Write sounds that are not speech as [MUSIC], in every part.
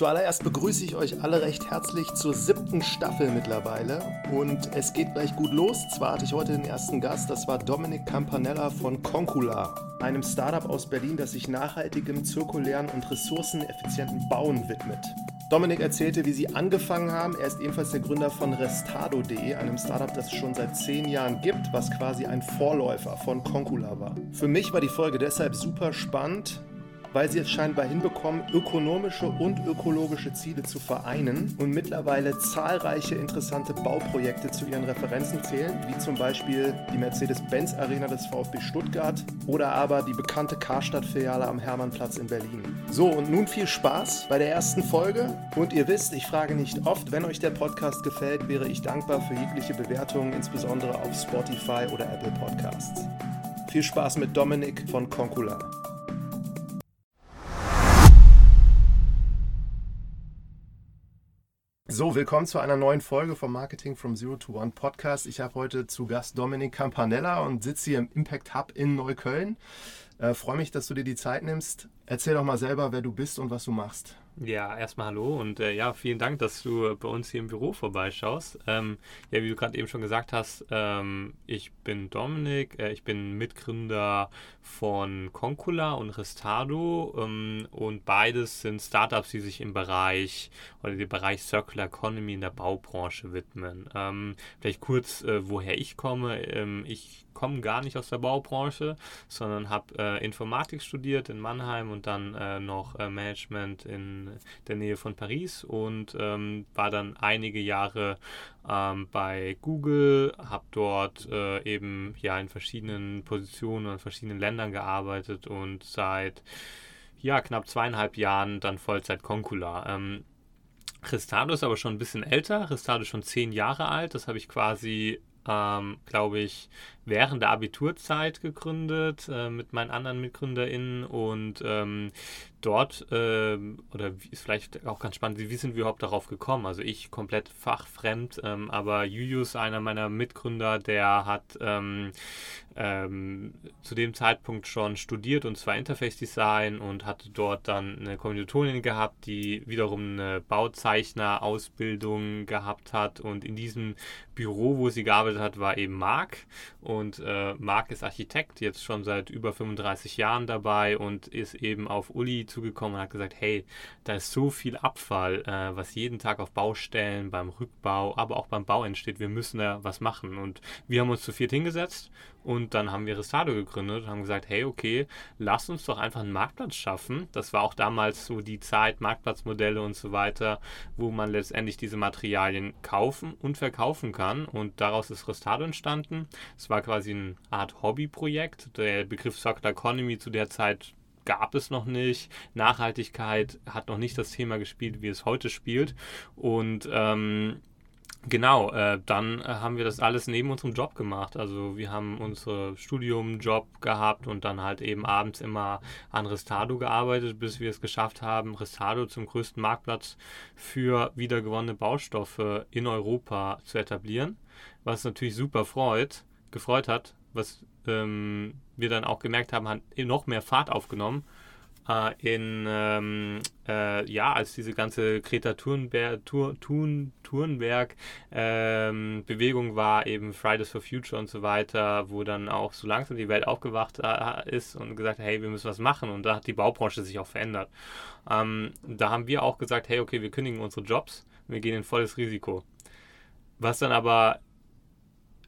Zuallererst begrüße ich euch alle recht herzlich zur siebten Staffel mittlerweile und es geht gleich gut los. Zwar hatte ich heute den ersten Gast, das war Dominik Campanella von Concula, einem Startup aus Berlin, das sich nachhaltigem, zirkulären und ressourceneffizienten Bauen widmet. Dominik erzählte, wie sie angefangen haben. Er ist ebenfalls der Gründer von Restado.de, einem Startup, das es schon seit zehn Jahren gibt, was quasi ein Vorläufer von Concula war. Für mich war die Folge deshalb super spannend, weil sie es scheinbar hinbekommen, ökonomische und ökologische Ziele zu vereinen und mittlerweile zahlreiche interessante Bauprojekte zu ihren Referenzen zählen, wie zum Beispiel die Mercedes-Benz Arena des VfB Stuttgart oder aber die bekannte Karstadt-Filiale am Hermannplatz in Berlin. So, und nun viel Spaß bei der ersten Folge. Und ihr wisst, ich frage nicht oft, wenn euch der Podcast gefällt, wäre ich dankbar für jegliche Bewertungen, insbesondere auf Spotify oder Apple Podcasts. Viel Spaß mit Dominik von Concula. So, willkommen zu einer neuen Folge vom Marketing from Zero to One Podcast. Ich habe heute zu Gast Dominik Campanella und sitze hier im Impact Hub in Neukölln. Äh, Freue mich, dass du dir die Zeit nimmst. Erzähl doch mal selber, wer du bist und was du machst. Ja, erstmal hallo und äh, ja, vielen Dank, dass du bei uns hier im Büro vorbeischaust. Ähm, ja, wie du gerade eben schon gesagt hast, ähm, ich bin Dominik, äh, ich bin Mitgründer von Concula und Restado ähm, und beides sind Startups, die sich im Bereich oder dem Bereich Circular Economy in der Baubranche widmen. Ähm, vielleicht kurz, äh, woher ich komme. Ähm, ich komme gar nicht aus der Baubranche, sondern habe äh, Informatik studiert in Mannheim und dann äh, noch äh, Management in der Nähe von Paris und ähm, war dann einige Jahre ähm, bei Google, habe dort äh, eben ja in verschiedenen Positionen und verschiedenen Ländern gearbeitet und seit ja knapp zweieinhalb Jahren dann Vollzeit Concula. Ähm, Ristado ist aber schon ein bisschen älter. Ristado ist schon zehn Jahre alt. Das habe ich quasi ähm, glaube ich, während der Abiturzeit gegründet äh, mit meinen anderen MitgründerInnen und ähm, dort, äh, oder ist vielleicht auch ganz spannend, wie sind wir überhaupt darauf gekommen? Also ich komplett fachfremd, ähm, aber Julius, einer meiner Mitgründer, der hat ähm, zu dem Zeitpunkt schon studiert und zwar Interface Design und hatte dort dann eine Kommilitonin gehabt, die wiederum eine Bauzeichner-Ausbildung gehabt hat und in diesem Büro, wo sie gearbeitet hat, war eben Marc und äh, Marc ist Architekt, jetzt schon seit über 35 Jahren dabei und ist eben auf Uli zugekommen und hat gesagt, hey, da ist so viel Abfall, äh, was jeden Tag auf Baustellen, beim Rückbau, aber auch beim Bau entsteht. Wir müssen da was machen. Und wir haben uns zu viert hingesetzt und dann haben wir Restado gegründet und haben gesagt, hey, okay, lass uns doch einfach einen Marktplatz schaffen. Das war auch damals so die Zeit, Marktplatzmodelle und so weiter, wo man letztendlich diese Materialien kaufen und verkaufen kann. Und daraus ist Restado entstanden. Es war quasi eine Art Hobbyprojekt. Der Begriff Circular Economy zu der Zeit gab es noch nicht. Nachhaltigkeit hat noch nicht das Thema gespielt, wie es heute spielt. Und ähm, Genau, äh, dann äh, haben wir das alles neben unserem Job gemacht. Also wir haben unser Studiumjob gehabt und dann halt eben abends immer an Restado gearbeitet, bis wir es geschafft haben, Restado zum größten Marktplatz für wiedergewonnene Baustoffe in Europa zu etablieren. Was natürlich super freut, gefreut hat, was ähm, wir dann auch gemerkt haben, hat noch mehr Fahrt aufgenommen äh, in, ähm, äh, ja, als diese ganze Greta Thunberg, Thun, ähm, Bewegung war, eben Fridays for Future und so weiter, wo dann auch so langsam die Welt aufgewacht äh, ist und gesagt hat, hey, wir müssen was machen und da hat die Baubranche sich auch verändert. Ähm, da haben wir auch gesagt, hey, okay, wir kündigen unsere Jobs, wir gehen in volles Risiko. Was dann aber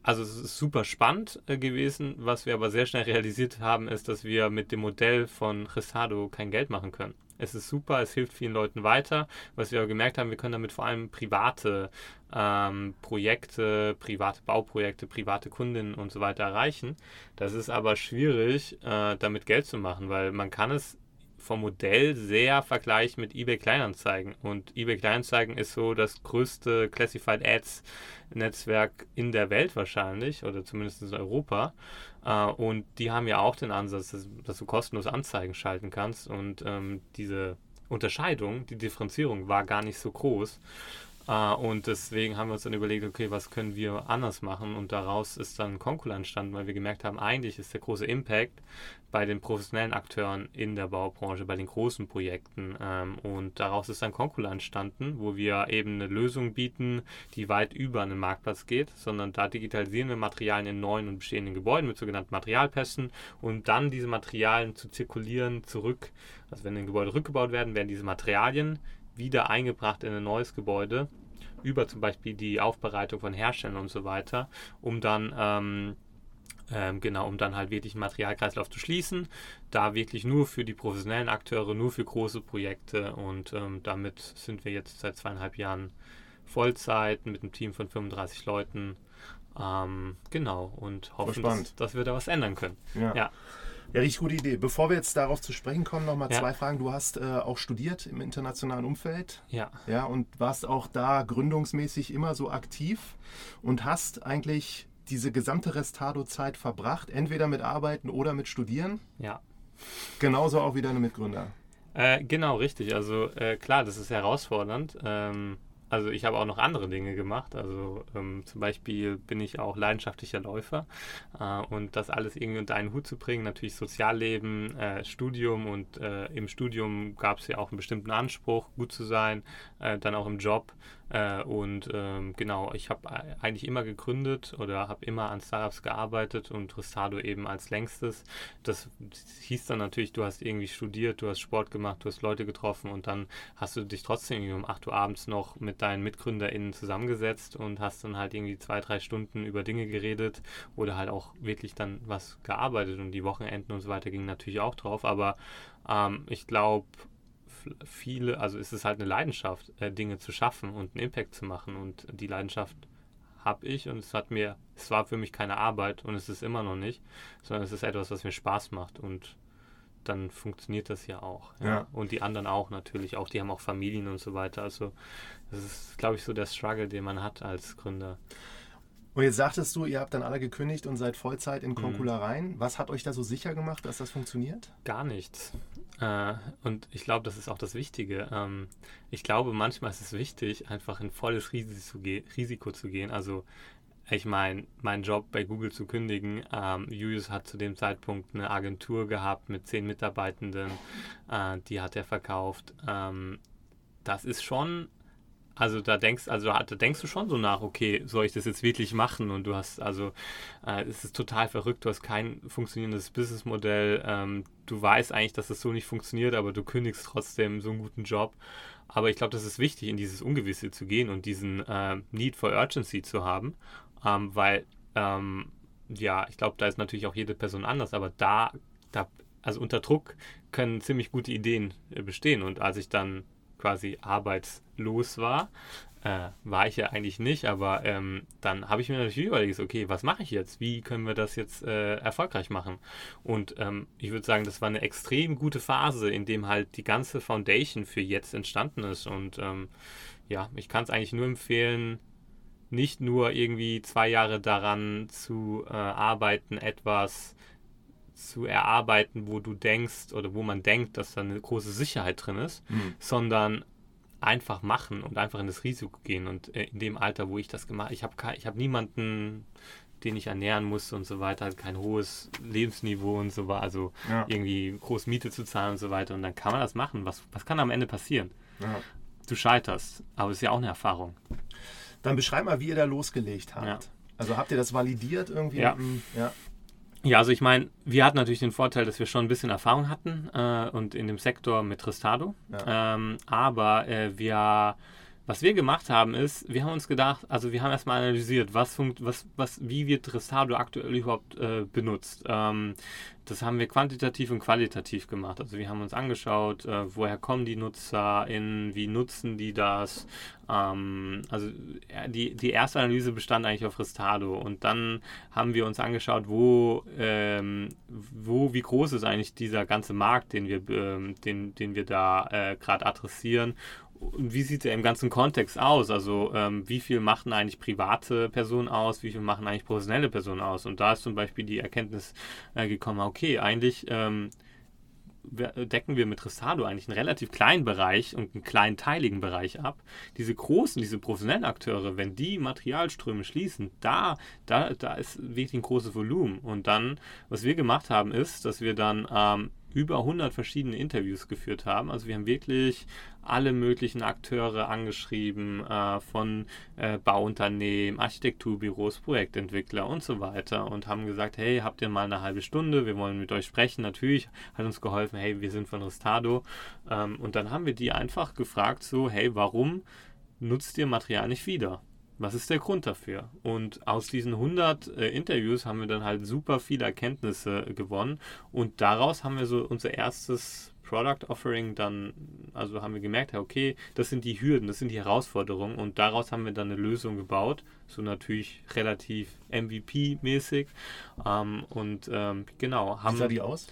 also es ist super spannend äh, gewesen. Was wir aber sehr schnell realisiert haben, ist, dass wir mit dem Modell von Resado kein Geld machen können. Es ist super, es hilft vielen Leuten weiter. Was wir aber gemerkt haben, wir können damit vor allem private ähm, Projekte, private Bauprojekte, private Kundinnen und so weiter erreichen. Das ist aber schwierig, äh, damit Geld zu machen, weil man kann es vom Modell sehr vergleicht mit eBay Kleinanzeigen. Und eBay Kleinanzeigen ist so das größte Classified Ads Netzwerk in der Welt wahrscheinlich oder zumindest in Europa. Äh, und die haben ja auch den Ansatz, dass, du kostenlos Anzeigen schalten kannst. Und ähm, diese Unterscheidung, die Differenzierung war gar nicht so groß. Uh, und deswegen haben wir uns dann überlegt, okay, was können wir anders machen? Und daraus ist dann Concula entstanden, weil wir gemerkt haben, eigentlich ist der große Impact bei den professionellen Akteuren in der Baubranche, bei den großen Projekten. Ähm, und daraus ist dann Concula entstanden, wo wir eben eine Lösung bieten, die weit über einen Marktplatz geht, sondern da digitalisieren wir Materialien in neuen und bestehenden Gebäuden mit sogenannten Materialpässen und dann diese Materialien zu zirkulieren zurück. Also wenn ein Gebäude rückgebaut werden, werden diese Materialien wieder eingebracht in ein neues Gebäude über zum Beispiel die Aufbereitung von Herstellern und so weiter, um dann ähm, ähm, genau, um dann halt wirklich einen Materialkreislauf zu schließen. Da wirklich nur für die professionellen Akteure, nur für große Projekte und ähm, damit sind wir jetzt seit zweieinhalb Jahren Vollzeit mit einem Team von 35 Leuten. Ähm, genau, und hoffen, dass, dass, wir da was ändern können. Ja. ja. Ja, richtig gute Idee. Bevor wir jetzt darauf zu sprechen kommen, nochmal ja. zwei Fragen. Du hast äh, auch studiert im internationalen Umfeld. Ja. Ja, und warst auch da gründungsmäßig immer so aktiv und hast eigentlich diese gesamte Restado-Zeit verbracht, entweder mit Arbeiten oder mit Studieren. Ja. Genauso auch wie deine Mitgründer. Äh, genau, richtig. Also äh, klar, das ist herausfordernd. Ähm, also ich habe auch noch andere Dinge gemacht. Also ähm, zum Beispiel bin ich auch leidenschaftlicher Läufer äh, und das alles irgendwie unter einen Hut zu bringen, natürlich Sozialleben, äh, Studium und äh, im Studium gab es ja auch einen bestimmten Anspruch, gut zu sein, äh, dann auch im Job. Äh, und ähm, genau, ich habe eigentlich immer gegründet oder habe immer an Startups gearbeitet und Restado eben als längstes. Das hieß dann natürlich, du hast irgendwie studiert, du hast Sport gemacht, du hast Leute getroffen und dann hast du dich trotzdem irgendwie um 8 Uhr abends noch mit deinen MitgründerInnen zusammengesetzt und hast dann halt irgendwie zwei, drei Stunden über Dinge geredet oder halt auch wirklich dann was gearbeitet und die Wochenenden und so weiter gingen natürlich auch drauf. Aber ähm, ich glaube, viele, also ist es halt eine Leidenschaft, äh, Dinge zu schaffen und einen Impact zu machen. Und die Leidenschaft habe ich und es hat mir, es war für mich keine Arbeit und es ist immer noch nicht, sondern es ist etwas, was mir Spaß macht und dann funktioniert das ja auch. Ja. Ja. Und die anderen auch natürlich, auch die haben auch Familien und so weiter. Also das ist, glaube ich, so der Struggle, den man hat als Gründer. Und jetzt sagtest du, ihr habt dann alle gekündigt und seid Vollzeit in Konkula mhm. Was hat euch da so sicher gemacht, dass das funktioniert? Gar nichts. Äh, und ich glaube, das ist auch das Wichtige. Ähm, ich glaube, manchmal ist es wichtig, einfach in volles Risiko zu gehen. Also ich meine, meinen Job bei Google zu kündigen. Ähm, Julius hat zu dem Zeitpunkt eine Agentur gehabt mit zehn Mitarbeitenden, äh, die hat er verkauft. Ähm, das ist schon also da denkst, also da denkst du schon so nach, okay, soll ich das jetzt wirklich machen? Und du hast, also äh, es ist total verrückt, du hast kein funktionierendes Businessmodell, ähm, du weißt eigentlich, dass das so nicht funktioniert, aber du kündigst trotzdem so einen guten Job. Aber ich glaube, das ist wichtig, in dieses Ungewisse zu gehen und diesen äh, Need for Urgency zu haben, ähm, weil ähm, ja, ich glaube, da ist natürlich auch jede Person anders, aber da, da, also unter Druck können ziemlich gute Ideen äh, bestehen. Und als ich dann quasi arbeitslos war. Äh, war ich ja eigentlich nicht, aber ähm, dann habe ich mir natürlich überlegt, okay, was mache ich jetzt? Wie können wir das jetzt äh, erfolgreich machen? Und ähm, ich würde sagen, das war eine extrem gute Phase, in dem halt die ganze Foundation für jetzt entstanden ist. Und ähm, ja, ich kann es eigentlich nur empfehlen, nicht nur irgendwie zwei Jahre daran zu äh, arbeiten, etwas zu erarbeiten, wo du denkst oder wo man denkt, dass da eine große Sicherheit drin ist, mhm. sondern einfach machen und einfach in das Risiko gehen. Und äh, in dem Alter, wo ich das gemacht habe, ich habe ich hab niemanden, den ich ernähren musste und so weiter, kein hohes Lebensniveau und so weiter, also ja. irgendwie groß Miete zu zahlen und so weiter. Und dann kann man das machen. Was, was kann am Ende passieren? Ja. Du scheiterst, aber es ist ja auch eine Erfahrung. Dann beschreib mal, wie ihr da losgelegt habt. Ja. Also habt ihr das validiert irgendwie? Ja. ja. Ja, also ich meine, wir hatten natürlich den Vorteil, dass wir schon ein bisschen Erfahrung hatten äh, und in dem Sektor mit Restado. Ja. Ähm, aber äh, wir, was wir gemacht haben, ist, wir haben uns gedacht, also wir haben erstmal analysiert, was funkt, was, was, wie wird Restado aktuell überhaupt äh, benutzt. Ähm, das haben wir quantitativ und qualitativ gemacht. Also wir haben uns angeschaut, äh, woher kommen die Nutzer in, wie nutzen die das. Ähm, also die, die erste Analyse bestand eigentlich auf Restado und dann haben wir uns angeschaut, wo, ähm, wo wie groß ist eigentlich dieser ganze Markt, den wir, ähm, den, den wir da äh, gerade adressieren wie sieht er im ganzen Kontext aus? Also ähm, wie viel machen eigentlich private Personen aus, wie viel machen eigentlich professionelle Personen aus? Und da ist zum Beispiel die Erkenntnis äh, gekommen, okay, eigentlich ähm, decken wir mit Restado eigentlich einen relativ kleinen Bereich und einen kleinteiligen Bereich ab. Diese großen, diese professionellen Akteure, wenn die Materialströme schließen, da, da, da ist wirklich ein großes Volumen. Und dann, was wir gemacht haben, ist, dass wir dann ähm, über 100 verschiedene Interviews geführt haben. Also wir haben wirklich alle möglichen Akteure angeschrieben, äh, von äh, Bauunternehmen, Architekturbüros, Projektentwickler und so weiter und haben gesagt, hey, habt ihr mal eine halbe Stunde, wir wollen mit euch sprechen. Natürlich hat uns geholfen, hey, wir sind von Restado. Ähm, und dann haben wir die einfach gefragt, so, hey, warum nutzt ihr Material nicht wieder? Was ist der Grund dafür? Und aus diesen 100 äh, Interviews haben wir dann halt super viele Erkenntnisse gewonnen und daraus haben wir so unser erstes Product Offering dann, also haben wir gemerkt, okay, das sind die Hürden, das sind die Herausforderungen und daraus haben wir dann eine Lösung gebaut, so natürlich relativ MVP-mäßig ähm, und ähm, genau. Haben, Wie sah die aus?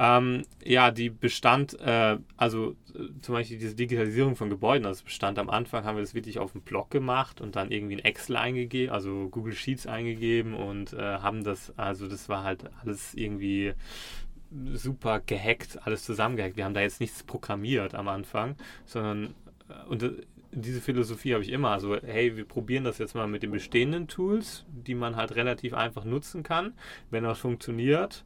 Ähm, ja, die bestand, äh, also äh, zum Beispiel diese Digitalisierung von Gebäuden, das bestand am Anfang, haben wir das wirklich auf dem Blog gemacht und dann irgendwie in Excel eingegeben, also Google Sheets eingegeben und äh, haben das, also das war halt alles irgendwie super gehackt, alles zusammengehackt. Wir haben da jetzt nichts programmiert am Anfang, sondern äh, und äh, diese Philosophie habe ich immer. Also, hey, wir probieren das jetzt mal mit den bestehenden Tools, die man halt relativ einfach nutzen kann. Wenn das funktioniert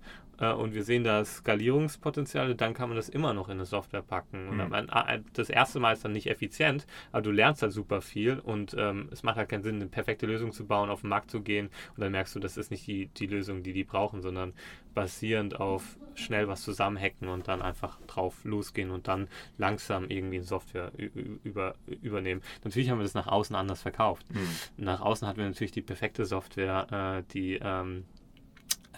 und wir sehen da Skalierungspotenziale, dann kann man das immer noch in eine Software packen. Und mhm. Ah, das erste Mal ist dann nicht effizient, aber du lernst halt super viel und ähm, es macht halt keinen Sinn, eine perfekte Lösung zu bauen, auf den Markt zu gehen und dann merkst du, das ist nicht die, die Lösung, die die brauchen, sondern basierend auf schnell was zusammenhacken und dann einfach drauf losgehen und dann langsam irgendwie eine Software über, übernehmen. Natürlich haben wir das nach außen anders verkauft. Mhm. Nach außen hatten wir natürlich die perfekte Software, äh, die ähm, äh,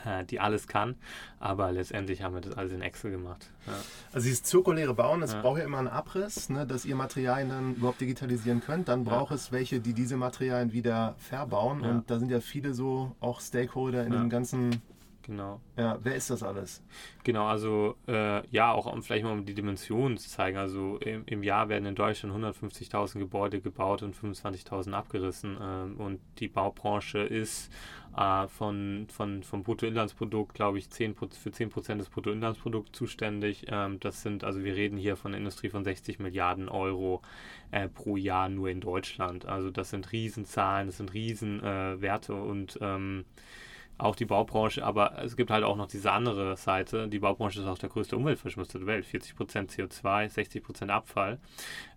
[LAUGHS] die alles kann. Aber letztendlich haben wir das alles in Excel gemacht. Ja. Also dieses zirkuläre Bauen, das ja. braucht ja immer einen Abriss, ne, dass ihr Materialien dann überhaupt digitalisieren könnt. Dann braucht ja. es welche, die diese Materialien wieder verbauen. Und da sind ja viele so auch Stakeholder in dem ganzen Genau. Ja, wer ist das alles? Genau, also äh, ja, auch um vielleicht mal um die Dimensionen zu zeigen. Also im, im Jahr werden in Deutschland 150.000 Gebäude gebaut und 25.000 abgerissen. Ähm, und die Baubranche ist äh, von, von, vom Bruttoinlandsprodukt, glaube ich, 10, für 10% des Bruttoinlandsprodukts zuständig. Ähm, das sind, also wir reden hier von einer Industrie von 60 Milliarden Euro äh, pro Jahr nur in Deutschland. Also das sind Riesenzahlen, das sind Riesenwerte äh, und ähm, auch die Baubranche, aber es gibt halt auch noch diese andere Seite. Die Baubranche ist auch der größte Umweltverschmutzer der Welt. 40% CO2, 60% Abfall.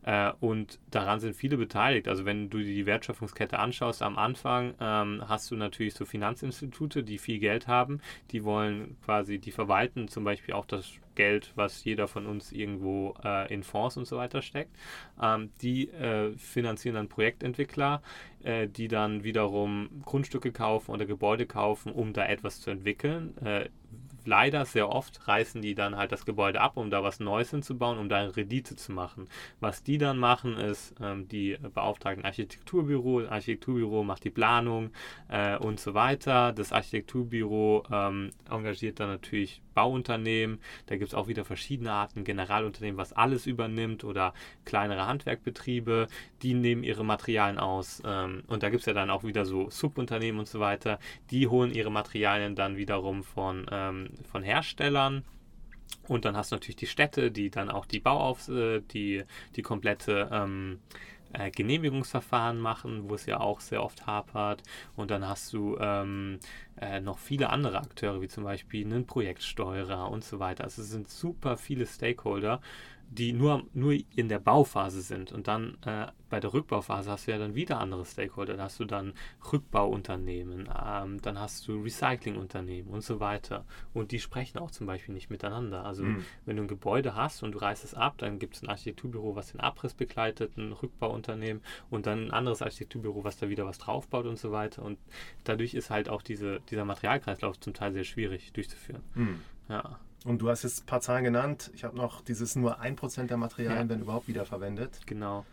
Äh, und daran sind viele beteiligt. Also wenn du die Wertschöpfungskette anschaust, am Anfang ähm, hast du natürlich so Finanzinstitute, die viel Geld haben. Die wollen quasi, die verwalten zum Beispiel auch das Geld, was jeder von uns irgendwo äh, in Fonds und so weiter steckt. Ähm, die äh, finanzieren dann Projektentwickler, äh, die dann wiederum Grundstücke kaufen oder Gebäude kaufen, um da etwas zu entwickeln. Äh, leider sehr oft reißen die dann halt das Gebäude ab, um da was Neues hinzubauen, um da eine Rendite zu machen. Was die dann machen, ist, ähm, die beauftragen Architekturbüro, das Architekturbüro macht die Planung äh, und so weiter. Das Architekturbüro ähm, engagiert dann natürlich Bauunternehmen. Da gibt es auch wieder verschiedene Arten. Generalunternehmen, was alles übernimmt oder kleinere Handwerkbetriebe, die nehmen ihre Materialien aus. Ähm, und da gibt es ja dann auch wieder so Subunternehmen und so weiter. Die holen ihre Materialien dann wiederum von, ähm, von Herstellern. Und dann hast du natürlich die Städte, die dann auch die Bauaufs, äh, die, die komplette ähm, äh, Genehmigungsverfahren machen, wo es ja auch sehr oft hapert. Und dann hast du ähm, äh, noch viele andere Akteure, wie zum Beispiel einen Projektsteuerer und so weiter. Also es sind super viele Stakeholder, die nur, nur in der Bauphase sind. Und dann äh, bei der Rückbauphase hast du ja dann wieder andere Stakeholder. Da hast du dann Rückbauunternehmen, ähm, dann hast du Recyclingunternehmen und so weiter. Und die sprechen auch zum Beispiel nicht miteinander. Also mhm. wenn du ein Gebäude hast und du reißt es ab, dann gibt es ein Architekturbüro, was den Abriss begleitet, ein Rückbauunternehmen und dann ein anderes Architekturbüro, was da wieder was draufbaut und so weiter. Und dadurch ist halt auch diese, dieser Materialkreislauf zum Teil sehr schwierig durchzuführen. Mhm. Ja. Und du hast jetzt ein paar Zahlen genannt. Ich habe noch dieses nur ein Prozent der Materialien ja. werden überhaupt wiederverwendet. Genau.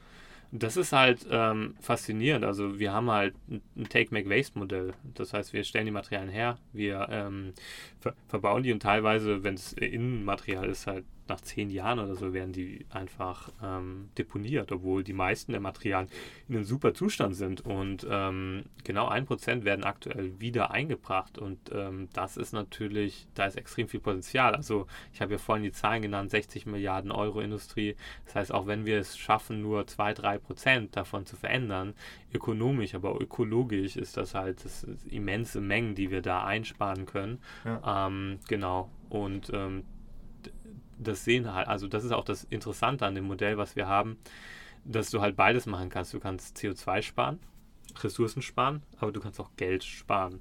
Das ist halt ähm, faszinierend. Also wir haben halt ein Take-Make-Waste-Modell. Das heißt, wir stellen die Materialien her, wir ähm, ver verbauen die und teilweise, wenn es Innenmaterial ist, halt nach zehn Jahren oder so werden die einfach ähm, deponiert, obwohl die meisten der Materialien in einem super Zustand sind. Und ähm, genau ein Prozent werden aktuell wieder eingebracht. Und ähm, das ist natürlich, da ist extrem viel Potenzial. Also ich habe ja vorhin die Zahlen genannt, 60 Milliarden Euro Industrie. Das heißt, auch wenn wir es schaffen, nur 2, 3 Prozent davon zu verändern, ökonomisch, aber ökologisch ist das halt das immense Mengen, die wir da einsparen können. Ja. Ähm, genau. Und ähm, das sehen halt, also das ist auch das Interessante an dem Modell, was wir haben, dass du halt beides machen kannst. Du kannst CO2 sparen, Ressourcen sparen, aber du kannst auch Geld sparen.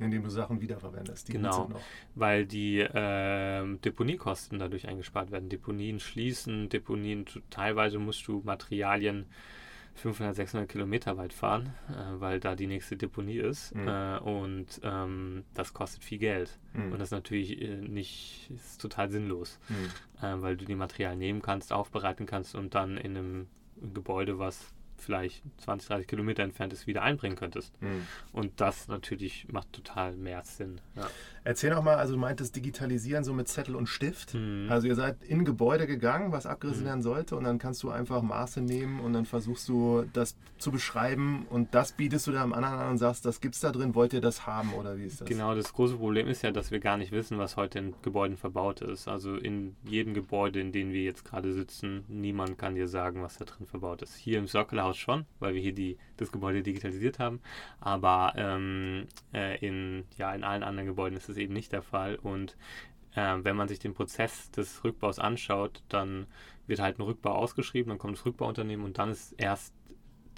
Indem du Sachen wiederverwendest. genau, weil die äh, Deponiekosten dadurch eingespart werden. Deponien schließen, Deponien, teilweise musst du Materialien 500, 600 Kilometer weit fahren, äh, weil da die nächste Deponie ist. Mhm. Äh, und ähm, das kostet viel Geld. Mhm. Und das ist natürlich äh, nicht, ist total sinnlos, mhm. Äh, weil du die Materialien nehmen kannst, aufbereiten kannst und dann in einem Gebäude, was vielleicht 20, 30 Kilometer entfernt ist, wieder einbringen könntest. Mhm. Und das natürlich macht total mehr Sinn. Ja. Erzähl noch mal, also du meintest Digitalisieren so mit Zettel und Stift. Mhm. Also ihr seid in Gebäude gegangen, was abgerissen mhm. werden sollte und dann kannst du einfach Maße nehmen und dann versuchst du das zu beschreiben und das bietest du dann am anderen an und sagst, das gibt's da drin, wollt ihr das haben oder wie ist das? Genau, das große Problem ist ja, dass wir gar nicht wissen, was heute in Gebäuden verbaut ist. Also in jedem Gebäude, in dem wir jetzt gerade sitzen, niemand kann dir sagen, was da drin verbaut ist. Hier im Circle House schon, weil wir hier die, das Gebäude digitalisiert haben, aber ähm, äh, in, ja, in allen anderen Gebäuden ist es eben nicht der Fall. Und äh, wenn man sich den Prozess des Rückbaus anschaut, dann wird halt ein Rückbau ausgeschrieben, dann kommt das Rückbauunternehmen und dann ist erst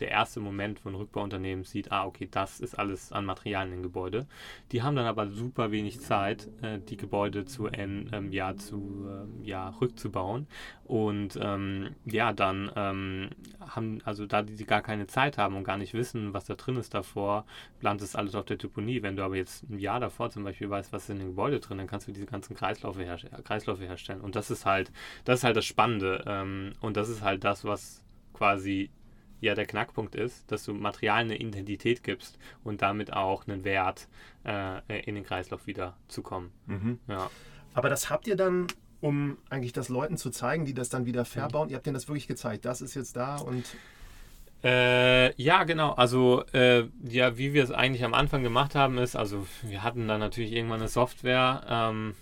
der erste Moment, wo ein Rückbauunternehmen sieht, ah, okay, das ist alles an Materialien im Gebäude. Die haben dann aber super wenig Zeit, äh, die Gebäude zu, ähm, ja, zu äh, ja, rückzubauen. Und ähm, ja, dann ähm, haben, also da die gar keine Zeit haben und gar nicht wissen, was da drin ist davor, plant es alles auf der Deponie. Wenn du aber jetzt ein Jahr davor zum Beispiel weißt, was in dem Gebäude drin, dann kannst du diese ganzen Kreislaufe, her Kreisläufe herstellen. Und das ist halt, das ist halt das Spannende. Ähm, und das ist halt das, was quasi ja der Knackpunkt ist, dass du Material eine Identität gibst und damit auch einen Wert äh, in den Kreislauf wieder zu kommen. Mhm. Ja. Aber das habt ihr dann, um eigentlich das Leuten zu zeigen, die das dann wieder verbauen, mhm. ihr habt denen das wirklich gezeigt, das ist jetzt da und... Äh, ja, genau. Also, äh, ja, wie wir es eigentlich am Anfang gemacht haben, ist, also wir hatten dann natürlich irgendwann eine Software, ähm,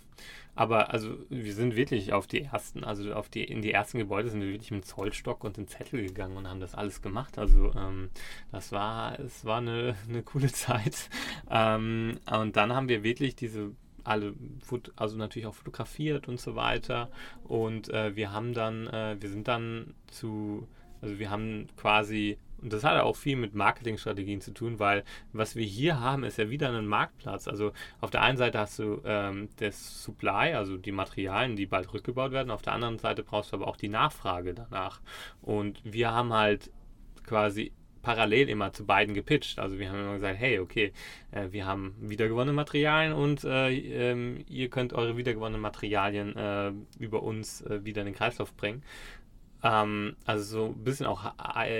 aber also wir sind wirklich auf die ersten, also auf die, in die ersten Gebäude sind wir wirklich mit Zollstock und dem Zettel gegangen und haben das alles gemacht. Also ähm, das war, es war eine, eine coole [LAUGHS] Zeit. Ähm, und dann haben wir wirklich diese alle, also natürlich auch fotografiert und so weiter. Und äh, wir haben dann, äh, wir sind dann zu, also wir haben quasi und das hat auch viel mit Marketingstrategien zu tun, weil was wir hier haben, ist ja wieder ein Marktplatz. Also auf der einen Seite hast du ähm, das Supply, also die Materialien, die bald rückgebaut werden. Auf der anderen Seite brauchst du aber auch die Nachfrage danach. Und wir haben halt quasi parallel immer zu beiden gepitcht. Also wir haben immer gesagt, hey, okay, äh, wir haben wiedergewonnene Materialien und äh, ähm, ihr könnt eure wiedergewonnenen Materialien äh, über uns äh, wieder in den Kreislauf bringen. Ähm, also so ein bisschen auch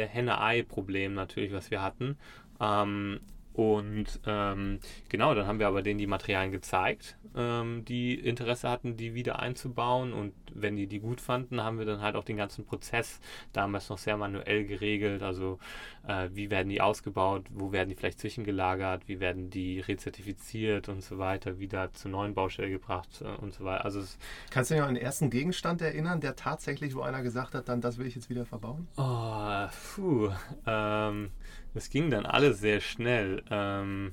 Henne-Ei-Problem natürlich, was wir hatten. Ähm, und ähm, genau, dann haben wir aber denen die Materialien gezeigt, ähm, die Interesse hatten, die wieder einzubauen. Und wenn die die gut fanden, haben wir dann halt auch den ganzen Prozess damals noch sehr manuell geregelt. Also äh, wie werden die ausgebaut, wo werden die vielleicht zwischengelagert, wie werden die rezertifiziert und so weiter, wieder zur neuen Baustelle gebracht äh, und so weiter. Also Kannst du dich an den ersten Gegenstand erinnern, der tatsächlich, wo einer gesagt hat, dann das will ich jetzt wieder verbauen? Oh, puh. Ähm, es ging dann alles sehr schnell. Ähm,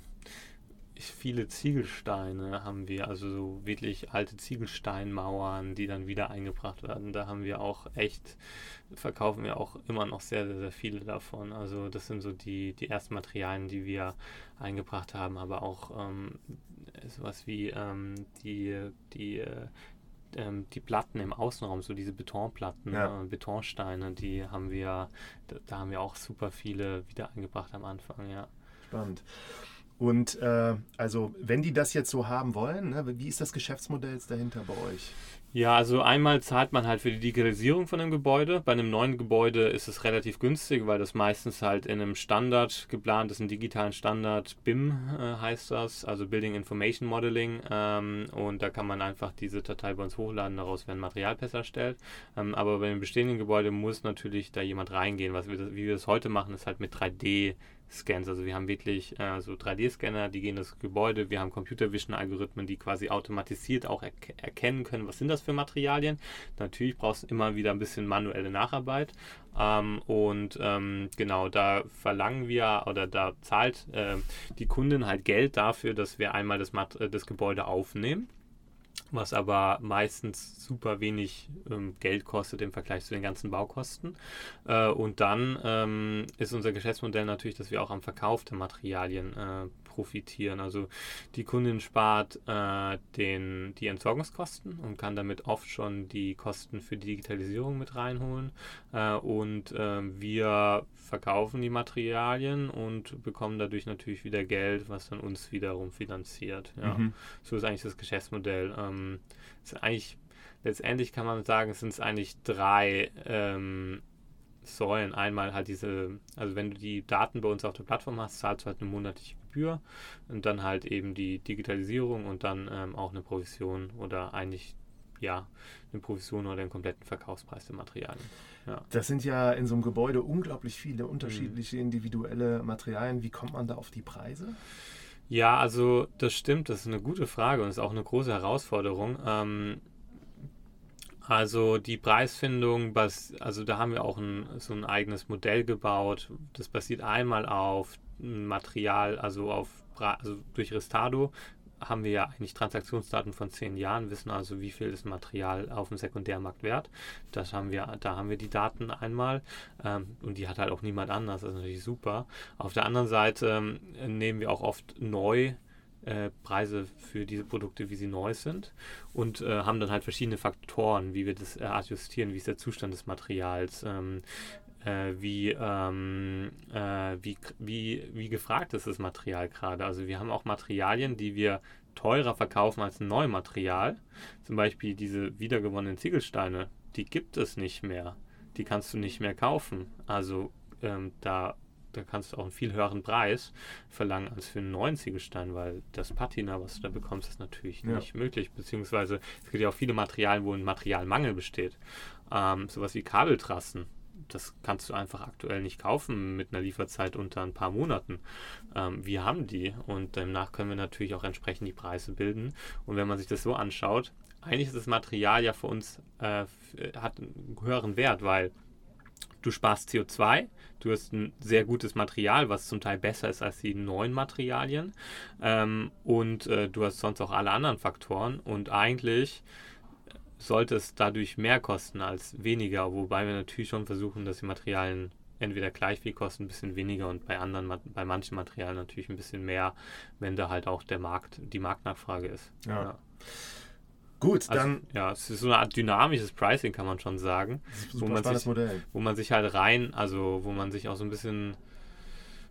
viele Ziegelsteine haben wir, also so wirklich alte Ziegelsteinmauern, die dann wieder eingebracht werden. Da haben wir auch echt, verkaufen wir auch immer noch sehr, sehr, sehr viele davon. Also das sind so die, die ersten Materialien, die wir eingebracht haben, aber auch ähm, sowas wie ähm, die, die, äh, ähm, die Platten im Außenraum, so diese Betonplatten, ja. äh, Betonsteine, die haben wir, da, da, haben wir auch super viele wieder eingebracht am Anfang, ja. Spannend. Und äh, also, wenn die das jetzt so haben wollen, ne, wie ist das Geschäftsmodell jetzt dahinter bei euch? Ja, also einmal zahlt man halt für die Digitalisierung von einem Gebäude. Bei einem neuen Gebäude ist es relativ günstig, weil das meistens halt in einem Standard geplant ist, einen digitalen Standard, BIM äh, heißt das, also Building Information Modeling. Ähm, und da kann man einfach diese Datei bei uns hochladen, daraus werden Materialpässe erstellt. Ähm, aber bei einem bestehenden Gebäude muss natürlich da jemand reingehen. Was wir, wie wir das heute machen, ist halt mit 3D Scans. Also wir haben wirklich äh, so 3D-Scanner, die gehen das Gebäude. Wir haben Computer Vision Algorithmen, die quasi automatisiert auch er erkennen können, was sind das für Materialien. Natürlich brauchst du immer wieder ein bisschen manuelle Nacharbeit. Ähm, und ähm, genau, da verlangen wir oder da zahlt äh, die Kundin halt Geld dafür, dass wir einmal das, Mat äh, das Gebäude aufnehmen was aber meistens super wenig ähm, Geld kostet im Vergleich zu den ganzen Baukosten. Äh, und dann ähm, ist unser Geschäftsmodell natürlich, dass wir auch am Verkauf der Materialien äh, profitieren. Also die Kundin spart äh, den, die Entsorgungskosten und kann damit oft schon die Kosten für die Digitalisierung mit reinholen. Äh, und äh, wir verkaufen die Materialien und bekommen dadurch natürlich wieder Geld, was dann uns wiederum finanziert. Ja. Mhm. So ist eigentlich das Geschäftsmodell. Ähm, ist eigentlich letztendlich kann man sagen, es sind eigentlich drei ähm, Säulen. Einmal halt diese, also wenn du die Daten bei uns auf der Plattform hast, zahlst du halt eine monatliche Gebühr und dann halt eben die Digitalisierung und dann ähm, auch eine Provision oder eigentlich ja eine Provision oder den kompletten Verkaufspreis der Materialien. Ja. Das sind ja in so einem Gebäude unglaublich viele unterschiedliche mhm. individuelle Materialien. Wie kommt man da auf die Preise? Ja, also das stimmt, das ist eine gute Frage und ist auch eine große Herausforderung. Ähm, also die Preisfindung, also da haben wir auch ein, so ein eigenes Modell gebaut. Das basiert einmal auf Material, also auf also durch Restado haben wir ja eigentlich Transaktionsdaten von zehn Jahren, wissen also, wie viel ist Material auf dem Sekundärmarkt wert. Das haben wir, da haben wir die Daten einmal ähm, und die hat halt auch niemand anders. Das ist natürlich super. Auf der anderen Seite ähm, nehmen wir auch oft neu äh, Preise für diese Produkte, wie sie neu sind und äh, haben dann halt verschiedene Faktoren, wie wir das äh, adjustieren, wie ist der Zustand des Materials, ähm, äh, wie, ähm, äh, wie, wie, wie gefragt ist das Material gerade. Also wir haben auch Materialien, die wir teurer verkaufen als ein Neumaterial. Zum Beispiel diese wiedergewonnenen Ziegelsteine, die gibt es nicht mehr. Die kannst du nicht mehr kaufen. Also ähm, da, da kannst du auch einen viel höheren Preis verlangen als für einen neuen Ziegelstein, weil das Patina, was du da bekommst, ist natürlich ja. nicht möglich. Beziehungsweise es gibt ja auch viele Materialien, wo ein Materialmangel besteht. Ähm, sowas wie Kabeltrassen das kannst du einfach aktuell nicht kaufen mit einer Lieferzeit unter ein paar Monaten. Ähm, wir haben die und demnach können wir natürlich auch entsprechend die Preise bilden. Und wenn man sich das so anschaut, eigentlich ist das Material ja für uns, äh, hat einen höheren Wert, weil du sparst CO2, du hast ein sehr gutes Material, was zum Teil besser ist als die neuen Materialien ähm, und äh, du hast sonst auch alle anderen Faktoren und eigentlich sollte es dadurch mehr kosten als weniger, wobei wir natürlich schon versuchen, dass die Materialien entweder gleich viel kosten, ein bisschen weniger und bei anderen, bei manchen Materialien natürlich ein bisschen mehr, wenn da halt auch der Markt, die Marktnachfrage ist. Ja. ja. Gut, also, dann. Ja, es ist so eine Art dynamisches Pricing, kann man schon sagen. Wo man, sich, Modell. wo man sich halt rein, also wo man sich auch so ein bisschen.